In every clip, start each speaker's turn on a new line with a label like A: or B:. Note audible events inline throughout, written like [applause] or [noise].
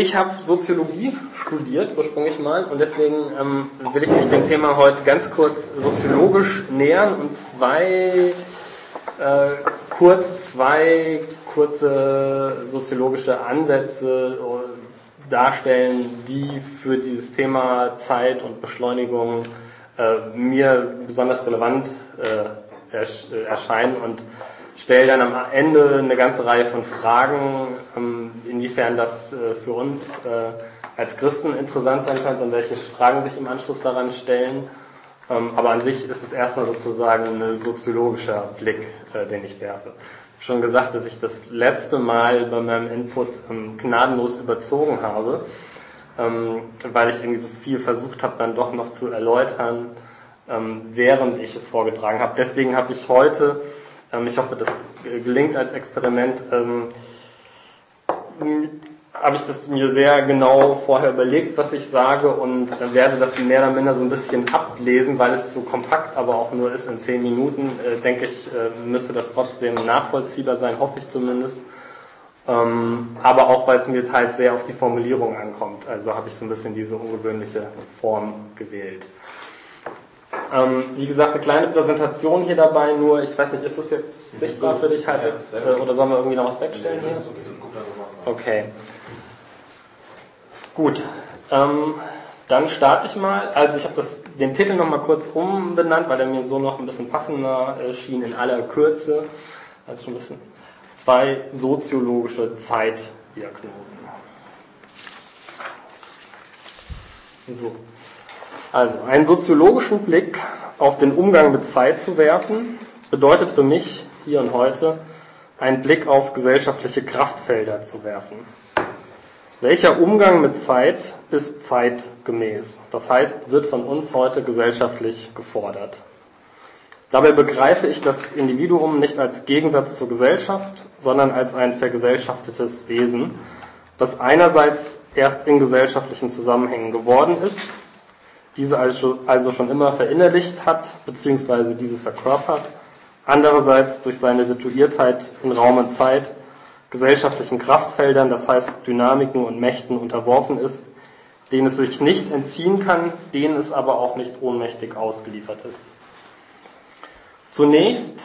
A: Ich habe Soziologie studiert ursprünglich mal und deswegen ähm, will ich mich dem Thema heute ganz kurz soziologisch nähern und zwei äh, kurz zwei kurze soziologische Ansätze äh, darstellen, die für dieses Thema Zeit und Beschleunigung äh, mir besonders relevant äh, ersch erscheinen und stelle dann am Ende eine ganze Reihe von Fragen, ähm, inwiefern das äh, für uns äh, als Christen interessant sein könnte und welche Fragen sich im Anschluss daran stellen. Ähm, aber an sich ist es erstmal sozusagen ein soziologischer Blick, äh, den ich werfe. Schon gesagt, dass ich das letzte Mal bei meinem Input ähm, gnadenlos überzogen habe, weil ich irgendwie so viel versucht habe, dann doch noch zu erläutern, während ich es vorgetragen habe. Deswegen habe ich heute ich hoffe, das gelingt als Experiment. Ähm, habe ich das mir sehr genau vorher überlegt, was ich sage und werde das mehr oder minder so ein bisschen ablesen, weil es so kompakt aber auch nur ist in zehn Minuten, äh, denke ich, äh, müsste das trotzdem nachvollziehbar sein, hoffe ich zumindest. Ähm, aber auch, weil es mir teils sehr auf die Formulierung ankommt. Also habe ich so ein bisschen diese ungewöhnliche Form gewählt. Ähm, wie gesagt, eine kleine Präsentation hier dabei, nur ich weiß nicht, ist das jetzt sichtbar für dich halt jetzt, äh, oder sollen wir irgendwie noch was wegstellen hier? Okay. Gut. Ähm, dann starte ich mal. Also ich habe den Titel nochmal kurz umbenannt, weil er mir so noch ein bisschen passender schien in aller Kürze. Also schon ein bisschen zwei soziologische Zeitdiagnosen. So. Also, einen soziologischen Blick auf den Umgang mit Zeit zu werfen, bedeutet für mich hier und heute, einen Blick auf gesellschaftliche Kraftfelder zu werfen. Welcher Umgang mit Zeit ist zeitgemäß? Das heißt, wird von uns heute gesellschaftlich gefordert. Dabei begreife ich das Individuum nicht als Gegensatz zur Gesellschaft, sondern als ein vergesellschaftetes Wesen, das einerseits erst in gesellschaftlichen Zusammenhängen geworden ist diese also, also schon immer verinnerlicht hat, beziehungsweise diese verkörpert, andererseits durch seine Situiertheit in Raum und Zeit gesellschaftlichen Kraftfeldern, das heißt Dynamiken und Mächten unterworfen ist, denen es sich nicht entziehen kann, denen es aber auch nicht ohnmächtig ausgeliefert ist. Zunächst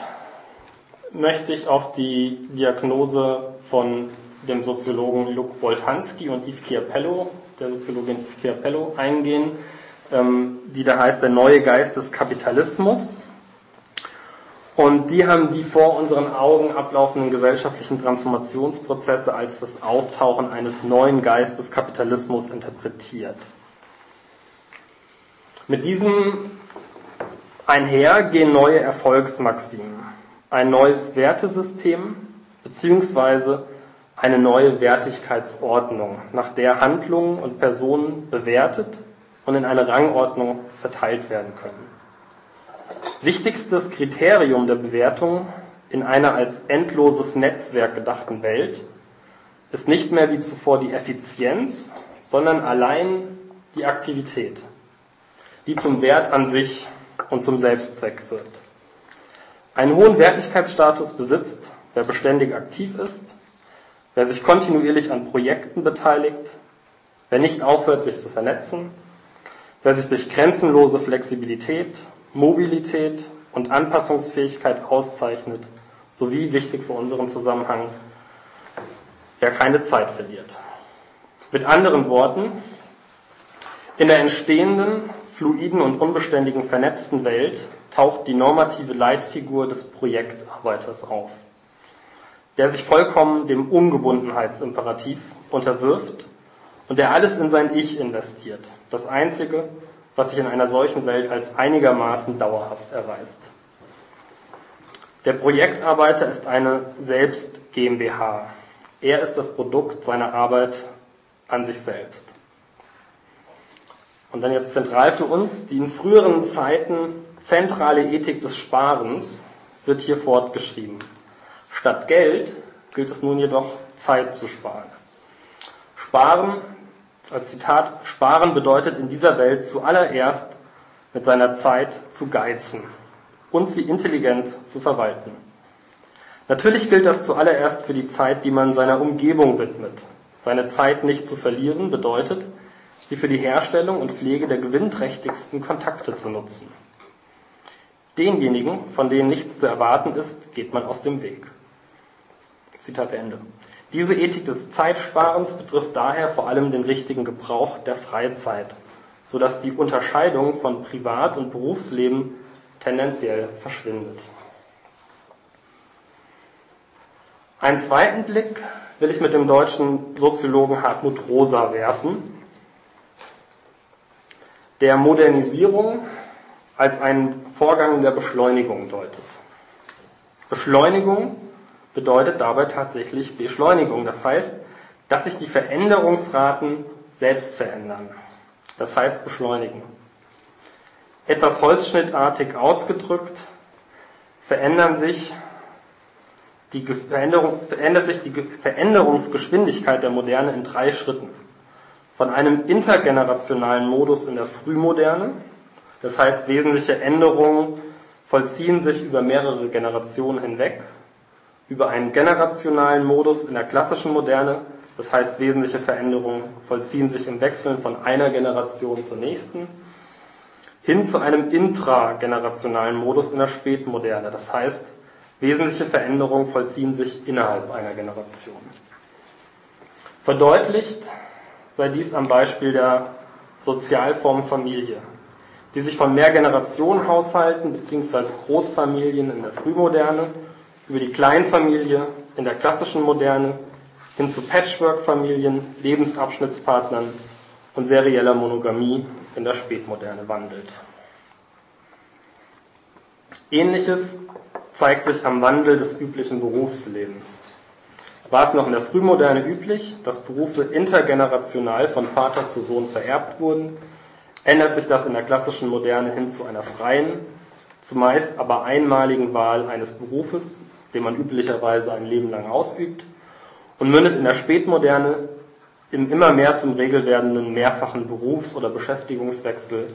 A: möchte ich auf die Diagnose von dem Soziologen Luc Boltanski und Yves Chiapello, der Soziologin Yves Chiapello, eingehen, die da heißt Der neue Geist des Kapitalismus. Und die haben die vor unseren Augen ablaufenden gesellschaftlichen Transformationsprozesse als das Auftauchen eines neuen Geistes Kapitalismus interpretiert. Mit diesem einher gehen neue Erfolgsmaximen, ein neues Wertesystem beziehungsweise eine neue Wertigkeitsordnung, nach der Handlungen und Personen bewertet und in eine Rangordnung verteilt werden können. Wichtigstes Kriterium der Bewertung in einer als endloses Netzwerk gedachten Welt ist nicht mehr wie zuvor die Effizienz, sondern allein die Aktivität, die zum Wert an sich und zum Selbstzweck wird. Einen hohen Wertigkeitsstatus besitzt, wer beständig aktiv ist, wer sich kontinuierlich an Projekten beteiligt, wer nicht aufhört, sich zu vernetzen, wer sich durch grenzenlose Flexibilität, Mobilität und Anpassungsfähigkeit auszeichnet, sowie wichtig für unseren Zusammenhang, wer keine Zeit verliert. Mit anderen Worten, in der entstehenden, fluiden und unbeständigen vernetzten Welt taucht die normative Leitfigur des Projektarbeiters auf, der sich vollkommen dem Ungebundenheitsimperativ unterwirft und der alles in sein Ich investiert. Das Einzige, was sich in einer solchen Welt als einigermaßen dauerhaft erweist. Der Projektarbeiter ist eine Selbst GmbH. Er ist das Produkt seiner Arbeit an sich selbst. Und dann jetzt zentral für uns, die in früheren Zeiten zentrale Ethik des Sparens wird hier fortgeschrieben. Statt Geld gilt es nun jedoch Zeit zu sparen. Sparen, als Zitat, sparen bedeutet in dieser Welt zuallererst mit seiner Zeit zu geizen und sie intelligent zu verwalten. Natürlich gilt das zuallererst für die Zeit, die man seiner Umgebung widmet, Seine Zeit nicht zu verlieren bedeutet, sie für die Herstellung und Pflege der gewinnträchtigsten Kontakte zu nutzen. Denjenigen, von denen nichts zu erwarten ist, geht man aus dem Weg. Zitat Ende. Diese Ethik des Zeitsparens betrifft daher vor allem den richtigen Gebrauch der Freizeit, so dass die Unterscheidung von Privat- und Berufsleben tendenziell verschwindet. Einen zweiten Blick will ich mit dem deutschen Soziologen Hartmut Rosa werfen, der Modernisierung als einen Vorgang der Beschleunigung deutet. Beschleunigung bedeutet dabei tatsächlich Beschleunigung. Das heißt, dass sich die Veränderungsraten selbst verändern. Das heißt beschleunigen. Etwas holzschnittartig ausgedrückt verändern sich die Veränderung, verändert sich die Veränderungsgeschwindigkeit der Moderne in drei Schritten. Von einem intergenerationalen Modus in der Frühmoderne, das heißt wesentliche Änderungen vollziehen sich über mehrere Generationen hinweg, über einen generationalen Modus in der klassischen Moderne, das heißt wesentliche Veränderungen vollziehen sich im Wechseln von einer Generation zur nächsten, hin zu einem intragenerationalen Modus in der Spätmoderne, das heißt Wesentliche Veränderungen vollziehen sich innerhalb einer Generation. Verdeutlicht sei dies am Beispiel der Sozialform Familie, die sich von Mehrgenerationenhaushalten bzw. Großfamilien in der Frühmoderne über die Kleinfamilie in der klassischen Moderne hin zu Patchwork-Familien, Lebensabschnittspartnern und serieller Monogamie in der Spätmoderne wandelt. Ähnliches zeigt sich am Wandel des üblichen Berufslebens. War es noch in der Frühmoderne üblich, dass Berufe intergenerational von Vater zu Sohn vererbt wurden, ändert sich das in der klassischen Moderne hin zu einer freien, zumeist aber einmaligen Wahl eines Berufes, den man üblicherweise ein Leben lang ausübt, und mündet in der Spätmoderne im immer mehr zum Regel werdenden mehrfachen Berufs- oder Beschäftigungswechsel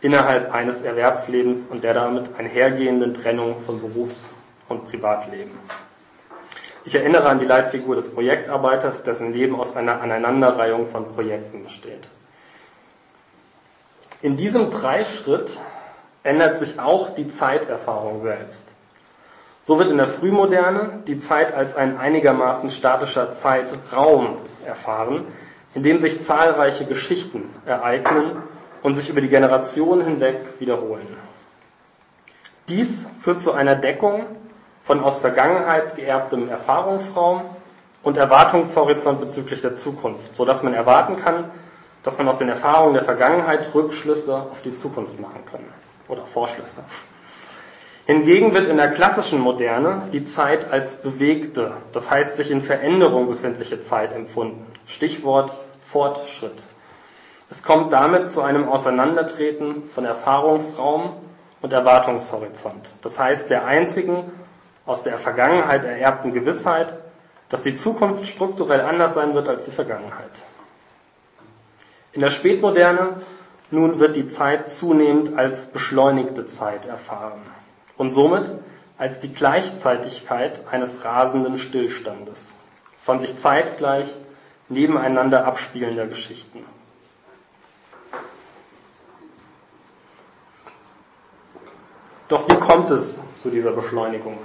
A: innerhalb eines Erwerbslebens und der damit einhergehenden Trennung von Berufs- und Privatleben. Ich erinnere an die Leitfigur des Projektarbeiters, dessen Leben aus einer Aneinanderreihung von Projekten besteht. In diesem Dreischritt ändert sich auch die Zeiterfahrung selbst. So wird in der Frühmoderne die Zeit als ein einigermaßen statischer Zeitraum erfahren, in dem sich zahlreiche Geschichten ereignen und sich über die Generationen hinweg wiederholen. Dies führt zu einer Deckung von aus Vergangenheit geerbtem Erfahrungsraum und Erwartungshorizont bezüglich der Zukunft, so dass man erwarten kann, dass man aus den Erfahrungen der Vergangenheit Rückschlüsse auf die Zukunft machen kann oder Vorschlüsse. Hingegen wird in der klassischen Moderne die Zeit als bewegte, das heißt sich in Veränderung befindliche Zeit empfunden. Stichwort Fortschritt. Es kommt damit zu einem Auseinandertreten von Erfahrungsraum und Erwartungshorizont. Das heißt, der einzigen aus der Vergangenheit ererbten Gewissheit, dass die Zukunft strukturell anders sein wird als die Vergangenheit. In der Spätmoderne nun wird die Zeit zunehmend als beschleunigte Zeit erfahren und somit als die Gleichzeitigkeit eines rasenden Stillstandes, von sich zeitgleich nebeneinander abspielender Geschichten. Doch wie kommt es zu dieser Beschleunigung?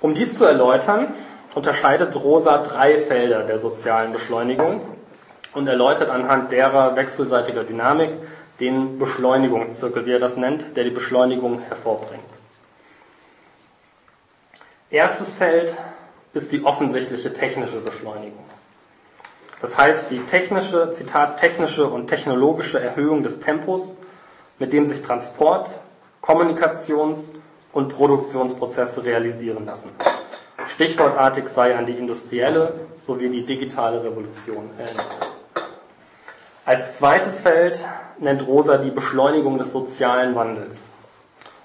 A: Um dies zu erläutern, unterscheidet Rosa drei Felder der sozialen Beschleunigung und erläutert anhand derer wechselseitiger Dynamik den Beschleunigungszirkel, wie er das nennt, der die Beschleunigung hervorbringt. Erstes Feld ist die offensichtliche technische Beschleunigung. Das heißt, die technische, Zitat, technische und technologische Erhöhung des Tempos mit dem sich Transport, Kommunikations- und Produktionsprozesse realisieren lassen. Stichwortartig sei an die industrielle sowie die digitale Revolution erinnert. Als zweites Feld nennt Rosa die Beschleunigung des sozialen Wandels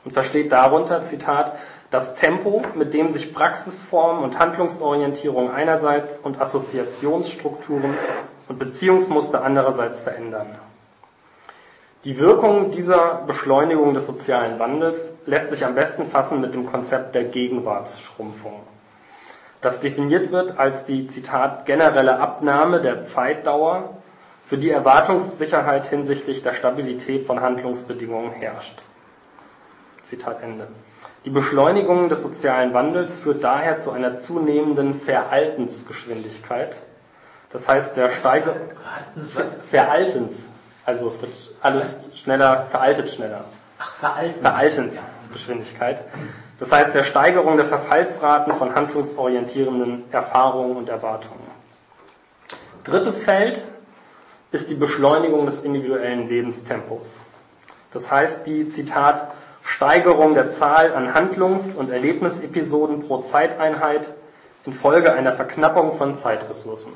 A: und versteht darunter, Zitat, das Tempo, mit dem sich Praxisformen und Handlungsorientierung einerseits und Assoziationsstrukturen und Beziehungsmuster andererseits verändern. Die Wirkung dieser Beschleunigung des sozialen Wandels lässt sich am besten fassen mit dem Konzept der Gegenwartsschrumpfung. das definiert wird als die, Zitat, generelle Abnahme der Zeitdauer, für die Erwartungssicherheit hinsichtlich der Stabilität von Handlungsbedingungen herrscht. Zitat Ende. Die Beschleunigung des sozialen Wandels führt daher zu einer zunehmenden Veraltensgeschwindigkeit. Das heißt, der Steiger Veraltens, also es wird alles schneller, veraltet schneller.
B: Ach, Veraltens.
A: Veraltensgeschwindigkeit. Das heißt, der Steigerung der Verfallsraten von handlungsorientierenden Erfahrungen und Erwartungen. Drittes Feld ist die Beschleunigung des individuellen Lebenstempos. Das heißt, die, Zitat, Steigerung der Zahl an Handlungs- und Erlebnisepisoden pro Zeiteinheit infolge einer Verknappung von Zeitressourcen.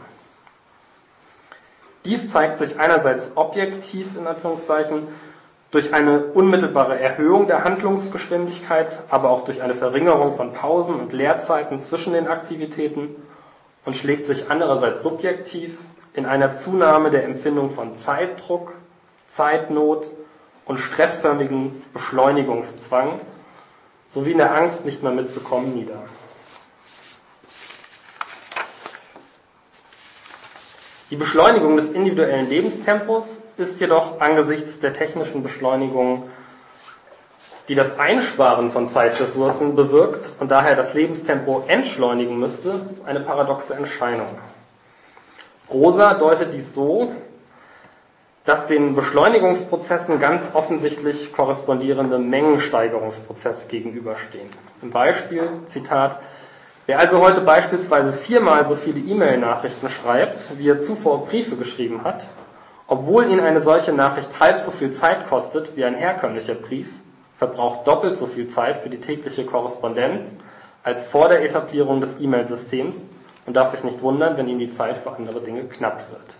A: Dies zeigt sich einerseits objektiv in Anführungszeichen durch eine unmittelbare Erhöhung der Handlungsgeschwindigkeit, aber auch durch eine Verringerung von Pausen und Leerzeiten zwischen den Aktivitäten und schlägt sich andererseits subjektiv in einer Zunahme der Empfindung von Zeitdruck, Zeitnot und stressförmigen Beschleunigungszwang sowie in der Angst, nicht mehr mitzukommen, nieder. Die Beschleunigung des individuellen Lebenstempos ist jedoch angesichts der technischen Beschleunigung, die das Einsparen von Zeitressourcen bewirkt und daher das Lebenstempo entschleunigen müsste, eine paradoxe Erscheinung. Rosa deutet dies so, dass den Beschleunigungsprozessen ganz offensichtlich korrespondierende Mengensteigerungsprozesse gegenüberstehen. Im Beispiel, Zitat, Wer also heute beispielsweise viermal so viele E-Mail-Nachrichten schreibt, wie er zuvor Briefe geschrieben hat, obwohl ihn eine solche Nachricht halb so viel Zeit kostet wie ein herkömmlicher Brief, verbraucht doppelt so viel Zeit für die tägliche Korrespondenz als vor der Etablierung des E-Mail-Systems und darf sich nicht wundern, wenn ihm die Zeit für andere Dinge knapp wird.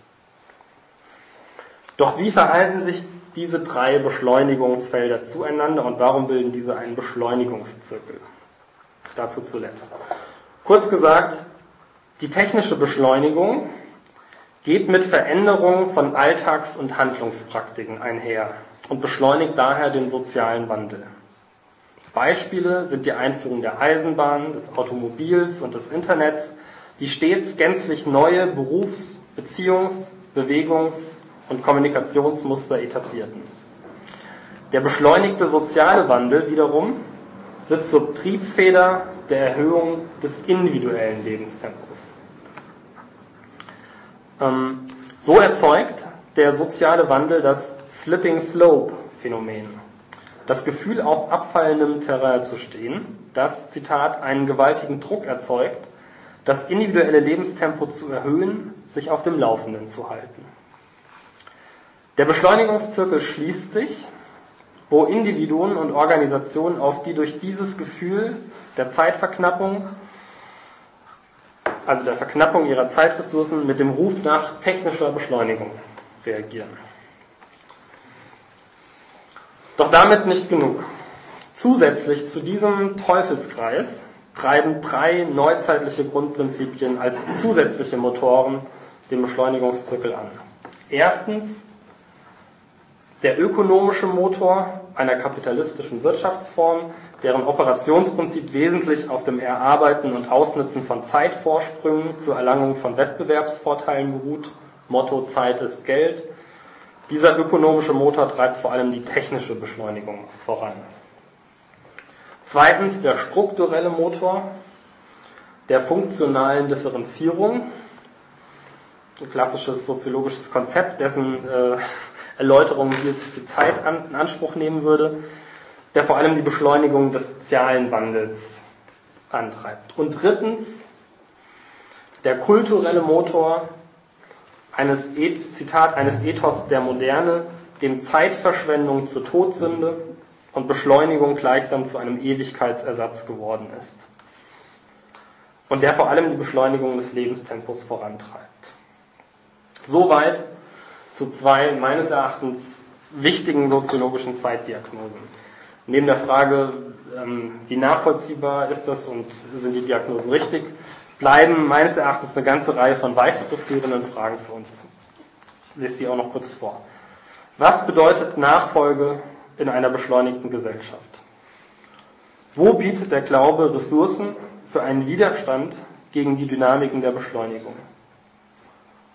A: Doch wie verhalten sich diese drei Beschleunigungsfelder zueinander und warum bilden diese einen Beschleunigungszirkel? Dazu zuletzt. Kurz gesagt, die technische Beschleunigung geht mit Veränderungen von Alltags- und Handlungspraktiken einher und beschleunigt daher den sozialen Wandel. Beispiele sind die Einführung der Eisenbahn, des Automobils und des Internets, die stets gänzlich neue Berufs-, Beziehungs-, Bewegungs- und Kommunikationsmuster etablierten. Der beschleunigte soziale Wandel wiederum wird zur Triebfeder der Erhöhung des individuellen Lebenstempos. Ähm, so erzeugt der soziale Wandel das Slipping Slope Phänomen. Das Gefühl, auf abfallendem Terrain zu stehen, das, Zitat, einen gewaltigen Druck erzeugt, das individuelle Lebenstempo zu erhöhen, sich auf dem Laufenden zu halten. Der Beschleunigungszirkel schließt sich, wo Individuen und Organisationen auf die durch dieses Gefühl der Zeitverknappung, also der Verknappung ihrer Zeitressourcen mit dem Ruf nach technischer Beschleunigung reagieren. Doch damit nicht genug. Zusätzlich zu diesem Teufelskreis treiben drei neuzeitliche Grundprinzipien als zusätzliche Motoren den Beschleunigungszirkel an. Erstens der ökonomische Motor einer kapitalistischen Wirtschaftsform, deren Operationsprinzip wesentlich auf dem Erarbeiten und Ausnutzen von Zeitvorsprüngen zur Erlangung von Wettbewerbsvorteilen beruht. Motto Zeit ist Geld. Dieser ökonomische Motor treibt vor allem die technische Beschleunigung voran. Zweitens der strukturelle Motor der funktionalen Differenzierung. Ein klassisches soziologisches Konzept, dessen äh, Erläuterung hier zu viel Zeit an, in Anspruch nehmen würde, der vor allem die Beschleunigung des sozialen Wandels antreibt. Und drittens, der kulturelle Motor eines, Zitat, eines Ethos der Moderne, dem Zeitverschwendung zur Todsünde und Beschleunigung gleichsam zu einem Ewigkeitsersatz geworden ist. Und der vor allem die Beschleunigung des Lebenstempos vorantreibt. Soweit zu zwei meines Erachtens wichtigen soziologischen Zeitdiagnosen. Neben der Frage, ähm, wie nachvollziehbar ist das und sind die Diagnosen richtig, bleiben meines Erachtens eine ganze Reihe von weiterführenden Fragen für uns. Ich lese die auch noch kurz vor. Was bedeutet Nachfolge in einer beschleunigten Gesellschaft? Wo bietet der Glaube Ressourcen für einen Widerstand gegen die Dynamiken der Beschleunigung?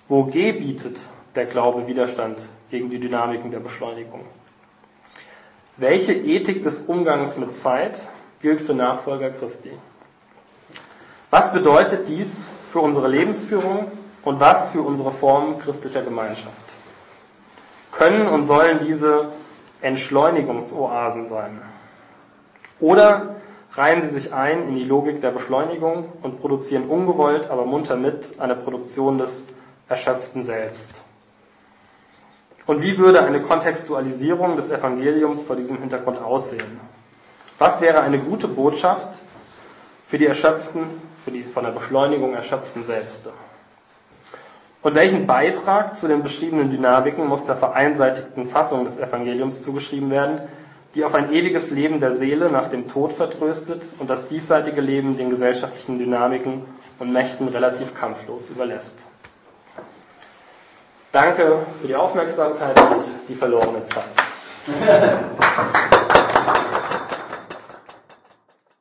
A: Wo gebietet der Glaube Widerstand gegen die Dynamiken der Beschleunigung? Welche Ethik des Umgangs mit Zeit gilt für Nachfolger Christi? Was bedeutet dies für unsere Lebensführung und was für unsere Form christlicher Gemeinschaft? Können und sollen diese Entschleunigungsoasen sein? Oder reihen sie sich ein in die Logik der Beschleunigung und produzieren ungewollt, aber munter mit eine Produktion des Erschöpften selbst? Und wie würde eine Kontextualisierung des Evangeliums vor diesem Hintergrund aussehen? Was wäre eine gute Botschaft für die Erschöpften, für die von der Beschleunigung Erschöpften selbst? Und welchen Beitrag zu den beschriebenen Dynamiken muss der vereinseitigten Fassung des Evangeliums zugeschrieben werden, die auf ein ewiges Leben der Seele nach dem Tod vertröstet und das diesseitige Leben den gesellschaftlichen Dynamiken und Mächten relativ kampflos überlässt? Danke für die Aufmerksamkeit und die verlorene Zeit. [laughs]